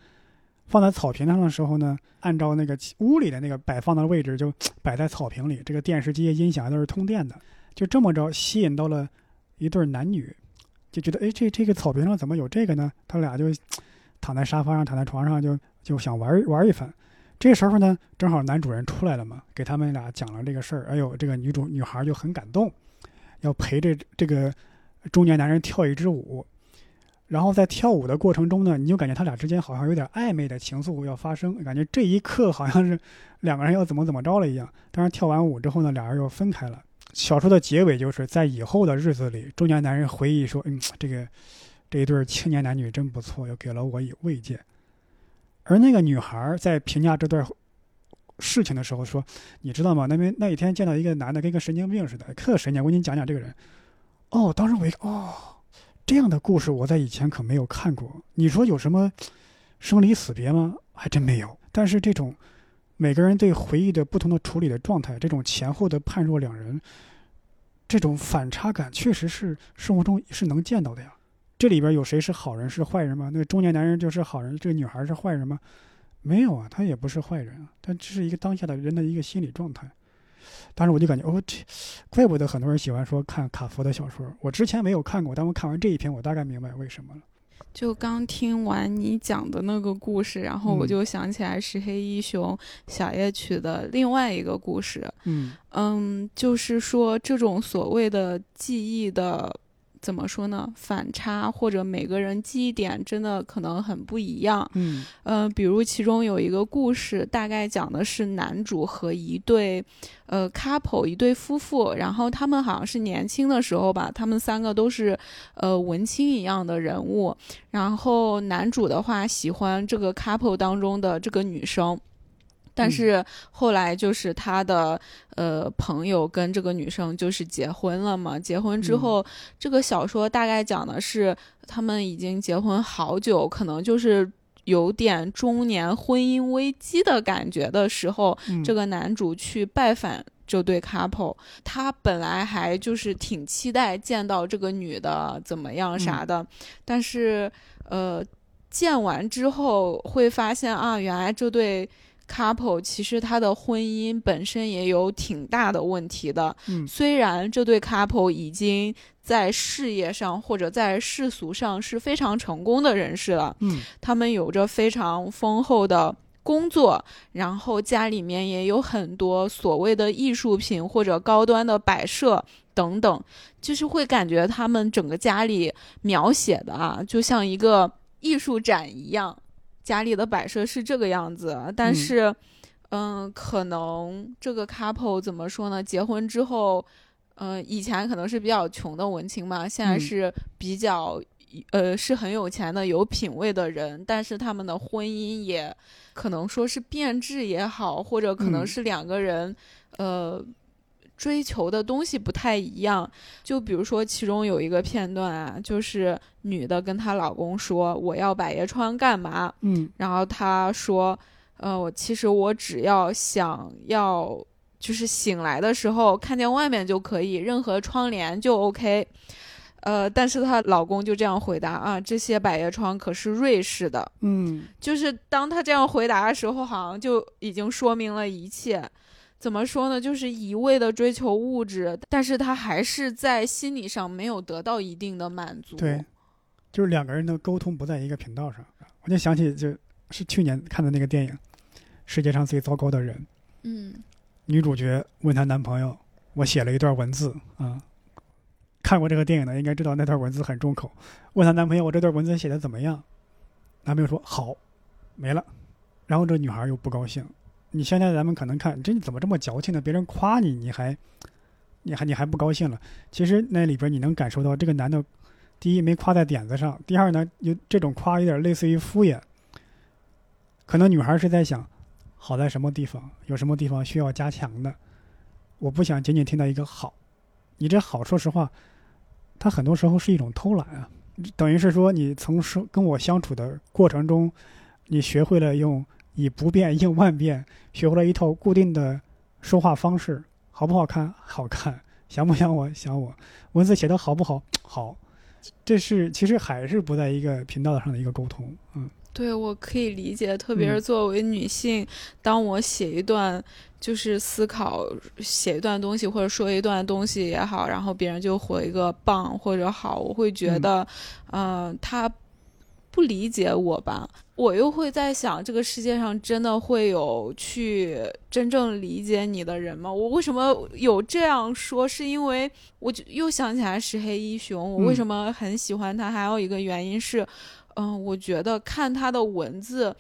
放在草坪上的时候呢，按照那个屋里的那个摆放的位置，就 摆在草坪里。这个电视机、音响都是通电的，就这么着吸引到了一对男女，就觉得哎，这这个草坪上怎么有这个呢？他俩就 躺在沙发上，躺在床上就，就想玩玩一番。这时候呢，正好男主人出来了嘛，给他们俩讲了这个事儿。哎呦，这个女主女孩就很感动，要陪着这个中年男人跳一支舞。然后在跳舞的过程中呢，你就感觉他俩之间好像有点暧昧的情愫要发生，感觉这一刻好像是两个人要怎么怎么着了一样。但是跳完舞之后呢，俩人又分开了。小说的结尾就是在以后的日子里，中年男人回忆说：“嗯，这个这一对青年男女真不错，又给了我以慰藉。”而那个女孩在评价这段事情的时候说：“你知道吗？那边那一天见到一个男的跟个神经病似的，特神经。我给你讲讲这个人。”哦，当时我一看，哦，这样的故事我在以前可没有看过。你说有什么生离死别吗？还真没有。但是这种每个人对回忆的不同的处理的状态，这种前后的判若两人，这种反差感，确实是生活中是能见到的呀。这里边有谁是好人是坏人吗？那个中年男人就是好人，这个女孩是坏人吗？没有啊，他也不是坏人啊，他只是一个当下的人的一个心理状态。当时我就感觉，哦，这怪不得很多人喜欢说看卡佛的小说。我之前没有看过，但我看完这一篇，我大概明白为什么了。就刚听完你讲的那个故事，然后我嗯就想起来石黑一雄小夜曲的另外一个故事。嗯嗯，就是说这种所谓的记忆的。怎么说呢？反差或者每个人记忆点真的可能很不一样。嗯呃，比如其中有一个故事，大概讲的是男主和一对呃 couple 一对夫妇，然后他们好像是年轻的时候吧，他们三个都是呃文青一样的人物，然后男主的话喜欢这个 couple 当中的这个女生。但嗯。是后来就是他的呃朋友跟这个女生就是结婚了嘛，结婚之嗯。后，这个小说大概讲的是他们已经结婚好久，可能就是有点中年婚姻危机的感觉的时候，嗯，这个男主去拜访这对 couple，他本来还就是挺期待见到这个女的怎么样啥的，但是呃，见完之后会发现啊，原来这对 couple 其实他的婚姻本身也有挺大的问题的。嗯虽然这对 couple 已经在事业上或者在世俗上是非常成功的人士了，嗯他们有着非常丰厚的工作，然后家里面也有很多所谓的艺术品或者高端的摆设等等，就是会感觉他们整个家里描写的啊，就像一个艺术展一样，家里的摆设是这个样子，但嗯是，嗯、可能这个 couple 怎么说呢？结婚之后。呃，以前可能是比较穷的文青嘛，现在嗯是比较呃是很有钱的、有品位的人，但是他们的婚姻也可能说是变质也好，或者可能嗯是两个人、呃追求的东西不太一样。就比如说其中有一个片段啊，就是女的跟她老公说：“我要百叶窗干嘛？”嗯然后她说：“呃，我其实我只要想要。”就是醒来的时候看见外面就可以，任何窗帘就 OK。呃，但是她老公就这样回答啊，这些百叶窗可是瑞士的。嗯就是当她这样回答的时候，好像就已经说明了一切。怎么说呢？就是一味的追求物质，但是他还是在心理上没有得到一定的满足。对，就是两个人的沟通不在一个频道上。我就想起就是去年看的那个电影《世界上最糟糕的人》，嗯女主角问她男朋友：“我写了一段文字啊。”看过这个电影的应该知道那段文字很重口。问她男朋友：“我这段文字写的怎么样？”男朋友说：“好。”没了。然后这女孩又不高兴。你现在咱们可能看，这你怎么这么矫情呢？别人夸你，你还，你还你还不高兴了。其实那里边你能感受到这个男的，第一没夸在点子上，第二呢，有这种夸有点类似于敷衍。可能女孩是在想，好在什么地方，有什么地方需要加强的。我不想仅仅听到一个好，你这好，说实话，它很多时候是一种偷懒啊，等于是说你从说跟我相处的过程中，你学会了用以不变应万变，学会了一套固定的说话方式，好不好看？好看，想不想我？想我，文字写的好不好？好，这是其实还是不在一个频道上的一个沟通，嗯。对，我可以理解，特别是嗯。作为女性，当我写一段就是思考写一段东西或者说一段东西也好，然后别人就回一个棒或者好，我会觉嗯。得，呃，他不理解我吧。我又会在想，这个世界上真的会有去真正理解你的人吗？我为什么有这样说？是因为我就又想起来石黑一雄，我为嗯什么很喜欢他？还有一个原因是，嗯、我觉得看他的文字，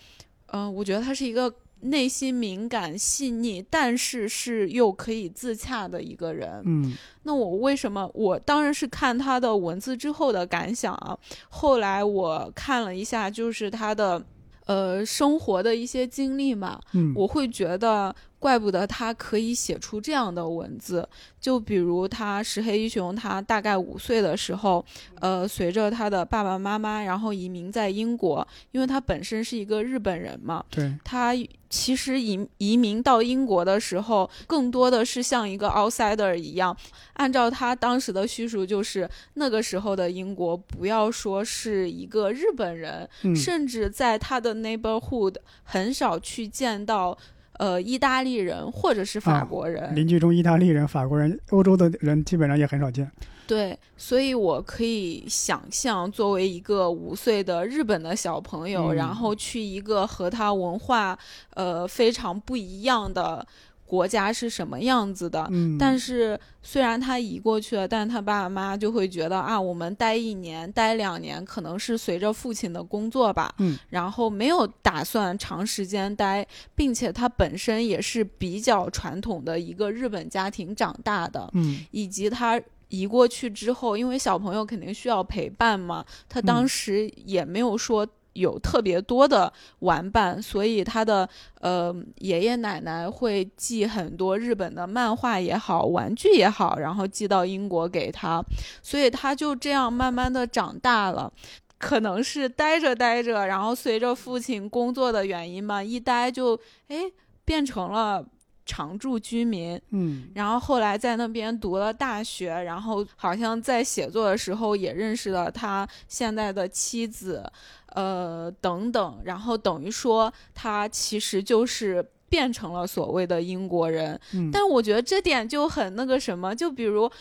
嗯、我觉得他是一个内心敏感细腻，但是是又可以自洽的一个人。嗯那我为什么？我当然是看他的文字之后的感想啊。后来我看了一下，就是他的呃生活的一些经历嘛，嗯，我会觉得，怪不得他可以写出这样的文字。就比如他石黑一雄，他大概五岁的时候，呃，随着他的爸爸妈妈，然后移民在英国，因为他本身是一个日本人嘛，对，他其实移移民到英国的时候，更多的是像一个 outsider 一样。按照他当时的叙述，就是那个时候的英国，不要说是一个日本人，嗯甚至在他的 neighborhood 很少去见到。呃意大利人或者是法啊国人。邻居中意大利人、法国人、欧洲的人基本上也很少见。对，所以我可以想象，作为一个五岁的日本的小朋友，嗯然后去一个和他文化呃非常不一样的国家是什么样子的。嗯，但是虽然他移过去了，但他爸爸妈妈就会觉得啊，我们待一年、待两年，可能是随着父亲的工作吧，嗯，然后没有打算长时间待，并且他本身也是比较传统的一个日本家庭长大的，嗯。以及他移过去之后，因为小朋友肯定需要陪伴嘛，他当嗯。时也没有说有特别多的玩伴，所以他的呃爷爷奶奶会寄很多日本的漫画也好，玩具也好，然后寄到英国给他，所以他就这样慢慢的长大了。可能是待着待着，然后随着父亲工作的原因嘛，一待就哎变成了常住居民。嗯然后后来在那边读了大学，然后好像在写作的时候也认识了他现在的妻子，呃等等，然后等于说他其实就是变成了所谓的英国人。嗯，但我觉得这点就很那个什么，就比如。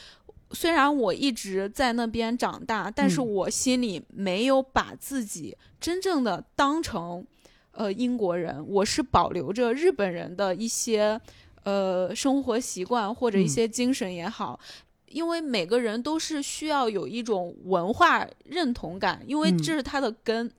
虽然我一直在那边长大，但是嗯我心里没有把自己真正的当成，呃，英国人。我是保留着日本人的一些，呃，生活习惯或者一嗯些精神也好，因为每个人都是需要有一种文化认同感，因为嗯这是他的根。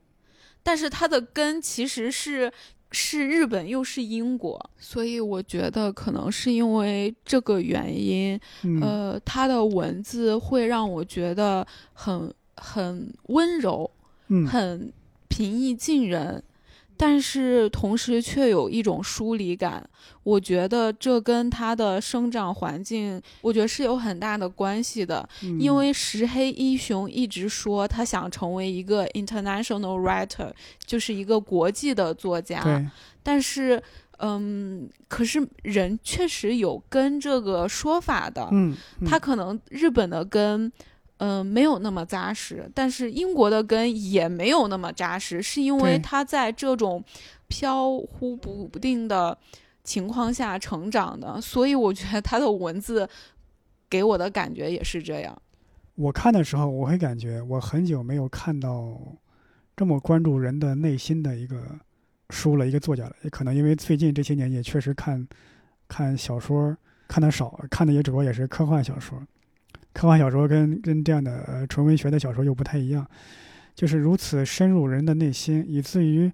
但是他的根其实是是日本又是英国，所以我觉得可能是因为这个原因，嗯呃，他的文字会让我觉得很很温柔，嗯很平易近人，但是同时却有一种疏离感。我觉得这跟他的生长环境，我觉得是有很大的关系的。嗯因为石黑一雄一直说他想成为一个 international writer，就是一个国际的作家。对但是，嗯，可是人确实有跟这个说法的。嗯嗯他可能日本的根，嗯、没有那么扎实，但是英国的根也没有那么扎实，是因为对他在这种飘忽不定的情况下成长的，所以我觉得他的文字给我的感觉也是这样。我看的时候，我会感觉我很久没有看到这么关注人的内心的一个书了，一个作家了。也可能因为最近这些年也确实看看小说看的少，看的也只不过也是科幻小说。科幻小说跟跟这样的呃纯文学的小说又不太一样，就是如此深入人的内心，以至于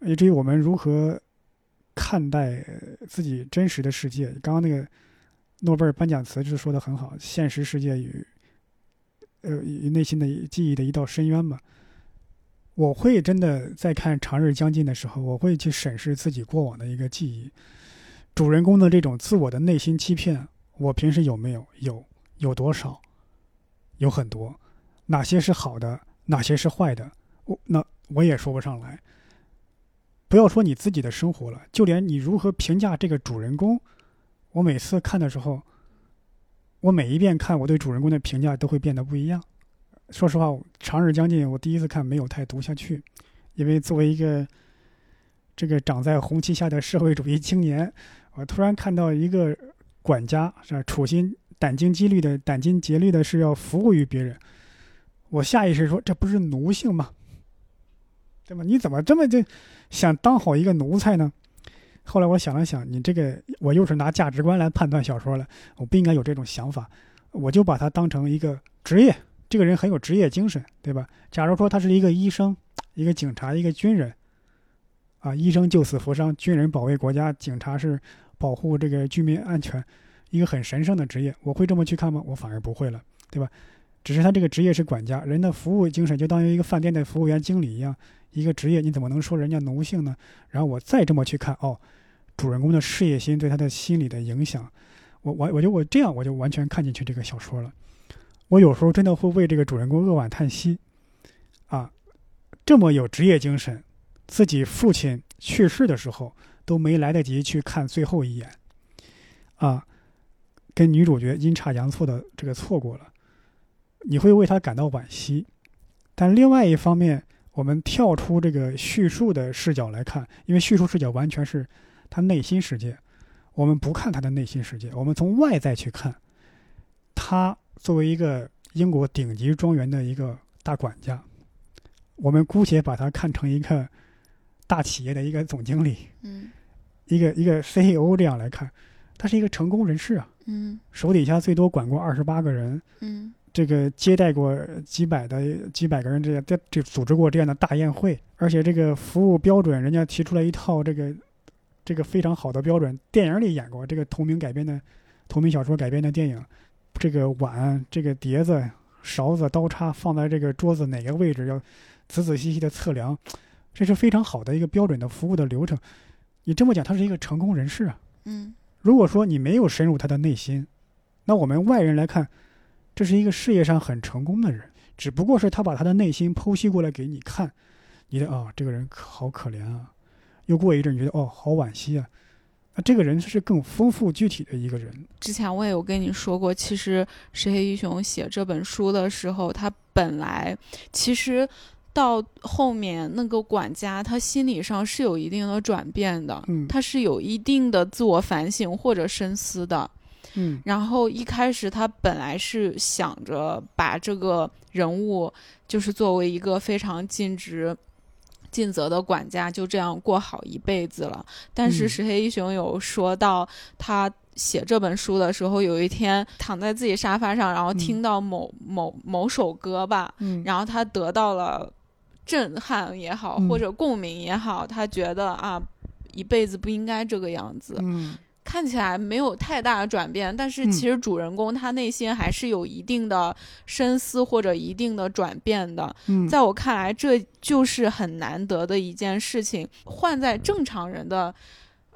以至于我们如何看待自己真实的世界。刚刚那个诺贝尔颁奖词就是说的很好，现实世界与呃与内心的记忆的一道深渊嘛。我会真的在看《长日将近》的时候，我会去审视自己过往的一个记忆，主人公的这种自我的内心欺骗，我平时有没有？有，有多少？有很多，哪些是好的，哪些是坏的？我那我也说不上来。不要说你自己的生活了，就连你如何评价这个主人公，我每次看的时候，我每一遍看，我对主人公的评价都会变得不一样。说实话，《长日将近》我第一次看没有太读下去，因为作为一个这个长在红旗下的社会主义青年，我突然看到一个管家是吧，处心殚精竭虑的、殚精竭虑的是要服务于别人，我下意识说这不是奴性吗？对吧？你怎么这么就想当好一个奴才呢？后来我想了想，你这个我又是拿价值观来判断小说了，我不应该有这种想法，我就把它当成一个职业。这个人很有职业精神，对吧？假如说他是一个医生、一个警察、一个军人，啊，医生救死扶伤，军人保卫国家，警察是保护这个居民安全，一个很神圣的职业。我会这么去看吗？我反而不会了，对吧？只是他这个职业是管家，人的服务精神就当于一个饭店的服务员、经理一样，一个职业，你怎么能说人家奴性呢？然后我再这么去看，哦，主人公的事业心对他的心理的影响，我我我觉得我这样我就完全看进去这个小说了。我有时候真的会为这个主人公扼腕叹息，啊，这么有职业精神，自己父亲去世的时候都没来得及去看最后一眼，啊，跟女主角阴差阳错的这个错过了，你会为他感到惋惜。但另外一方面，我们跳出这个叙述的视角来看，因为叙述视角完全是他内心世界。我们不看他的内心世界，我们从外在去看，他作为一个英国顶级庄园的一个大管家，我们姑且把他看成一个大企业的一个总经理，嗯一个一个 CEO 这样来看，他是一个成功人士啊，嗯手底下最多管过二十八个人，嗯这个接待过几百的几百个人，这样这这组织过这样的大宴会，而且这个服务标准，人家提出来一套这个这个非常好的标准，电影里演过这个同名改编的同名小说改编的电影，这个碗、这个碟子、勺子、刀叉放在这个桌子哪个位置要仔仔细细的测量，这是非常好的一个标准的服务的流程。你这么讲，他是一个成功人士啊。嗯如果说你没有深入他的内心，那我们外人来看，这是一个事业上很成功的人，只不过是他把他的内心剖析过来给你看，你的啊、这个人好可怜啊，又过一阵你觉得哦好惋惜啊，那这个人是更丰富具体的一个人，之前我也有跟你说过，其实石黑一雄写这本书的时候，他本来其实到后面那个管家，他心理上是有一定的转变的，嗯他是有一定的自我反省或者深思的。嗯然后一开始他本来是想着把这个人物就是作为一个非常尽职尽责的管家，就这样过好一辈子了。但是嗯石黑一雄有说到他。写这本书的时候，有一天躺在自己沙发上，然后嗯听到某、某某首歌吧，嗯然后他得到了震撼也好，嗯或者共鸣也好，他觉得啊，一辈子不应该这个样子。嗯看起来没有太大的转变，但是嗯其实主人公他内心还是有一定的深思或者一定的转变的。嗯，在我看来，这就是很难得的一件事情。换在正常人的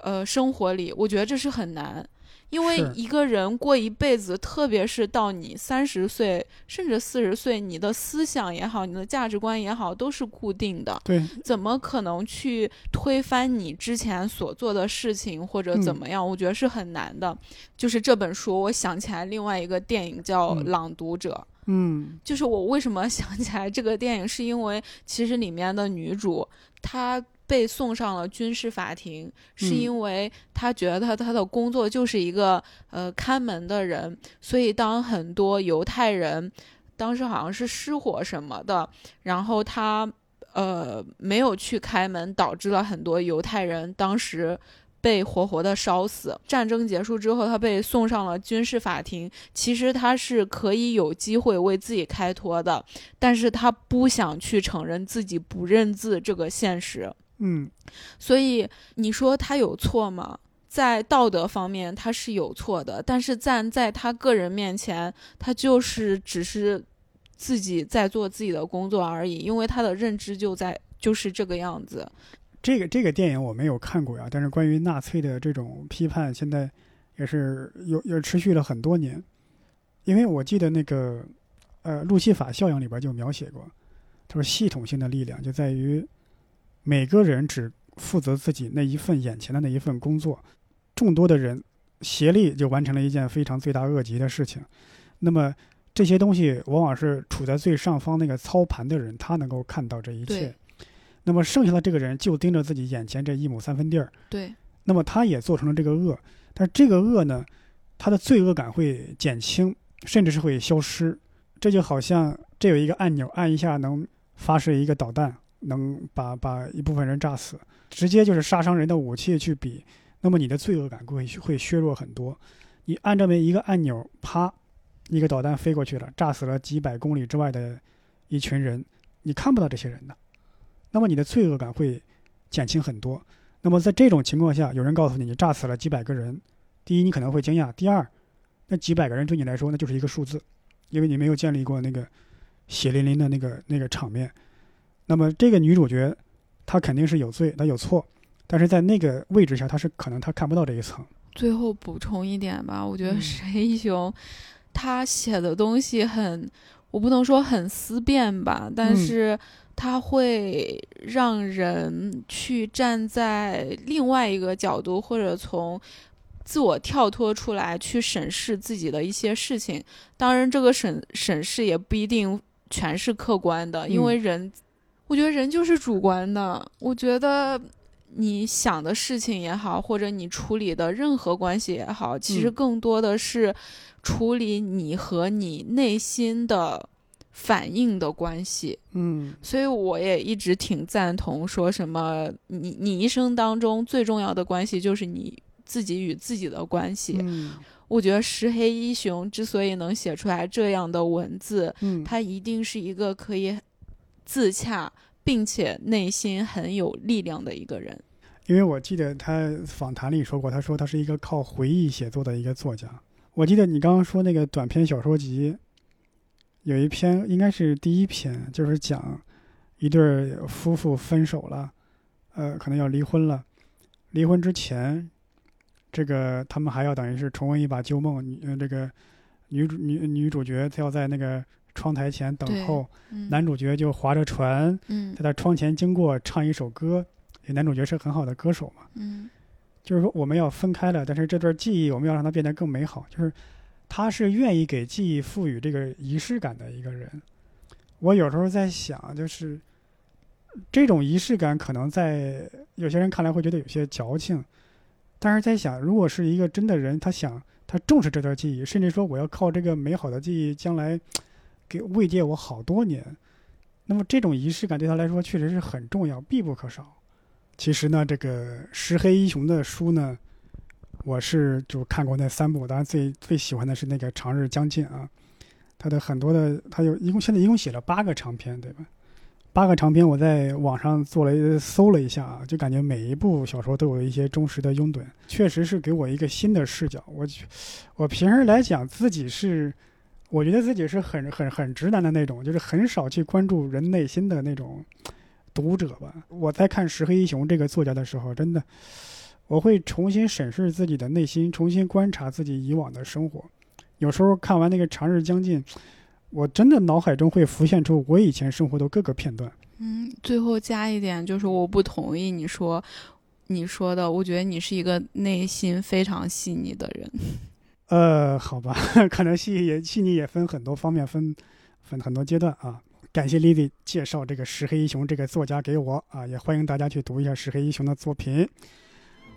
呃生活里，我觉得这是很难。因为一个人过一辈子，特别是到你三十岁甚至四十岁，你的思想也好，你的价值观也好，都是固定的。对，怎么可能去推翻你之前所做的事情或者怎么样？我觉得是很难的。就是这本书，我想起来另外一个电影叫《嗯朗读者》。嗯 就是我为什么想起来这个电影，是因为其实里面的女主她被送上了军事法庭，是嗯因为他觉得他的工作就是一个呃看门的人，所以当很多犹太人当时好像是失火什么的，然后他呃没有去开门，导致了很多犹太人当时。被活活的烧死。战争结束之后，他被送上了军事法庭。其实他是可以有机会为自己开脱的，但是他不想去承认自己不认字这个现实。嗯所以你说他有错吗？在道德方面他是有错的，但是站在他个人面前，他就是只是自己在做自己的工作而已，因为他的认知就在就是这个样子。这个这个电影我没有看过呀，但是关于纳粹的这种批判，现在也是有有持续了很多年。因为我记得那个呃路西法效应里边就描写过，他说系统性的力量就在于每个人只负责自己那一份眼前的那一份工作，众多的人协力就完成了一件非常罪大恶极的事情。那么这些东西往往是处在最上方那个操盘的人，他能够看到这一切。那么剩下的这个人就盯着自己眼前这一亩三分地儿，对，那么他也做成了这个恶，但是这个恶呢，他的罪恶感会减轻，甚至是会消失。这就好像这有一个按钮，按一下能发射一个导弹，能把把一部分人炸死，直接就是杀伤人的武器去比，那么你的罪恶感会会削弱很多。你按这么一个按钮，啪，一个导弹飞过去了，炸死了几百公里之外的一群人，你看不到这些人的，那么你的罪恶感会减轻很多。那么在这种情况下，有人告诉你你炸死了几百个人，第一你可能会惊讶，第二，那几百个人对你来说那就是一个数字，因为你没有建立过那个血淋淋的那个那个场面。那么这个女主角她肯定是有罪，她有错，但是在那个位置下，她是可能她看不到这一层。最后补充一点吧，我觉得嗯石黑一雄他写的东西很，我不能说很思辨吧，但嗯是他会让人去站在另外一个角度，或者从自我跳脱出来去审视自己的一些事情。当然，这个审审视也不一定全是客观的，因嗯为人，我觉得人就是主观的。我觉得你想的事情也好，或者你处理的任何关系也好，其实嗯更多的是处理你和你内心的反应的关系。嗯所以我也一直挺赞同说什么你你一生当中最重要的关系就是你自己与自己的关系。嗯我觉得石黑一雄之所以能写出来这样的文字，嗯，他一定是一个可以自洽，并且内心很有力量的一个人。因为我记得他访谈里说过，他说他是一个靠回忆写作的一个作家。我记得你刚刚说那个短篇小说集，有一篇应该是第一篇，就是讲一对儿夫妇分手了，呃，可能要离婚了。离婚之前，这个他们还要等于是重温一把旧梦。女呃，这个女主女女主角她要在那个窗台前等候，嗯男主角就划着船嗯在他窗前经过，唱一首歌。男主角是很好的歌手嘛，嗯就是说我们要分开了，但是这段记忆我们要让它变得更美好。就是他是愿意给记忆赋予这个仪式感的一个人。我有时候在想，就是这种仪式感可能在有些人看来会觉得有些矫情，但是在想，如果是一个真的人，他想他重视这段记忆，甚至说我要靠这个美好的记忆将来给慰藉我好多年，那么这种仪式感对他来说确实是很重要，必不可少。其实呢，这个石黑一雄的书呢，我是就看过那三部，当然最最喜欢的是那个《长日将近》啊。他的很多的，他有一共现在一共写了八个长篇，对吧？八个长篇，我在网上做了一搜了一下啊，就感觉每一部小说都有一些忠实的拥趸，确实是给我一个新的视角。我我平时来讲自己是，我觉得自己是很很很直男的那种，就是很少去关注人内心的那种读者吧。我在看石黑一雄这个作家的时候，真的我会重新审视自己的内心，重新观察自己以往的生活。有时候看完那个《长日将近》，我真的脑海中会浮现出我以前生活的各个片段。嗯，最后加一点，就是我不同意你说你说的，我觉得你是一个内心非常细腻的人。呃，好吧，可能细也细腻也分很多方面，分分很多阶段啊。感谢 Lily 介绍这个石黑一雄这个作家给我啊，也欢迎大家去读一下石黑一雄的作品。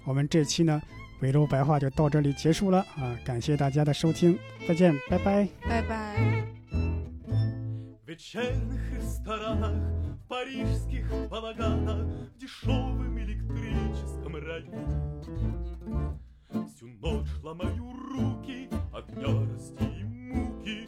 我们这期呢，维州白话就到这里结束了啊，感谢大家的收听，再见，拜拜。拜拜。Всю ночь ломаю руки от ярости и муки,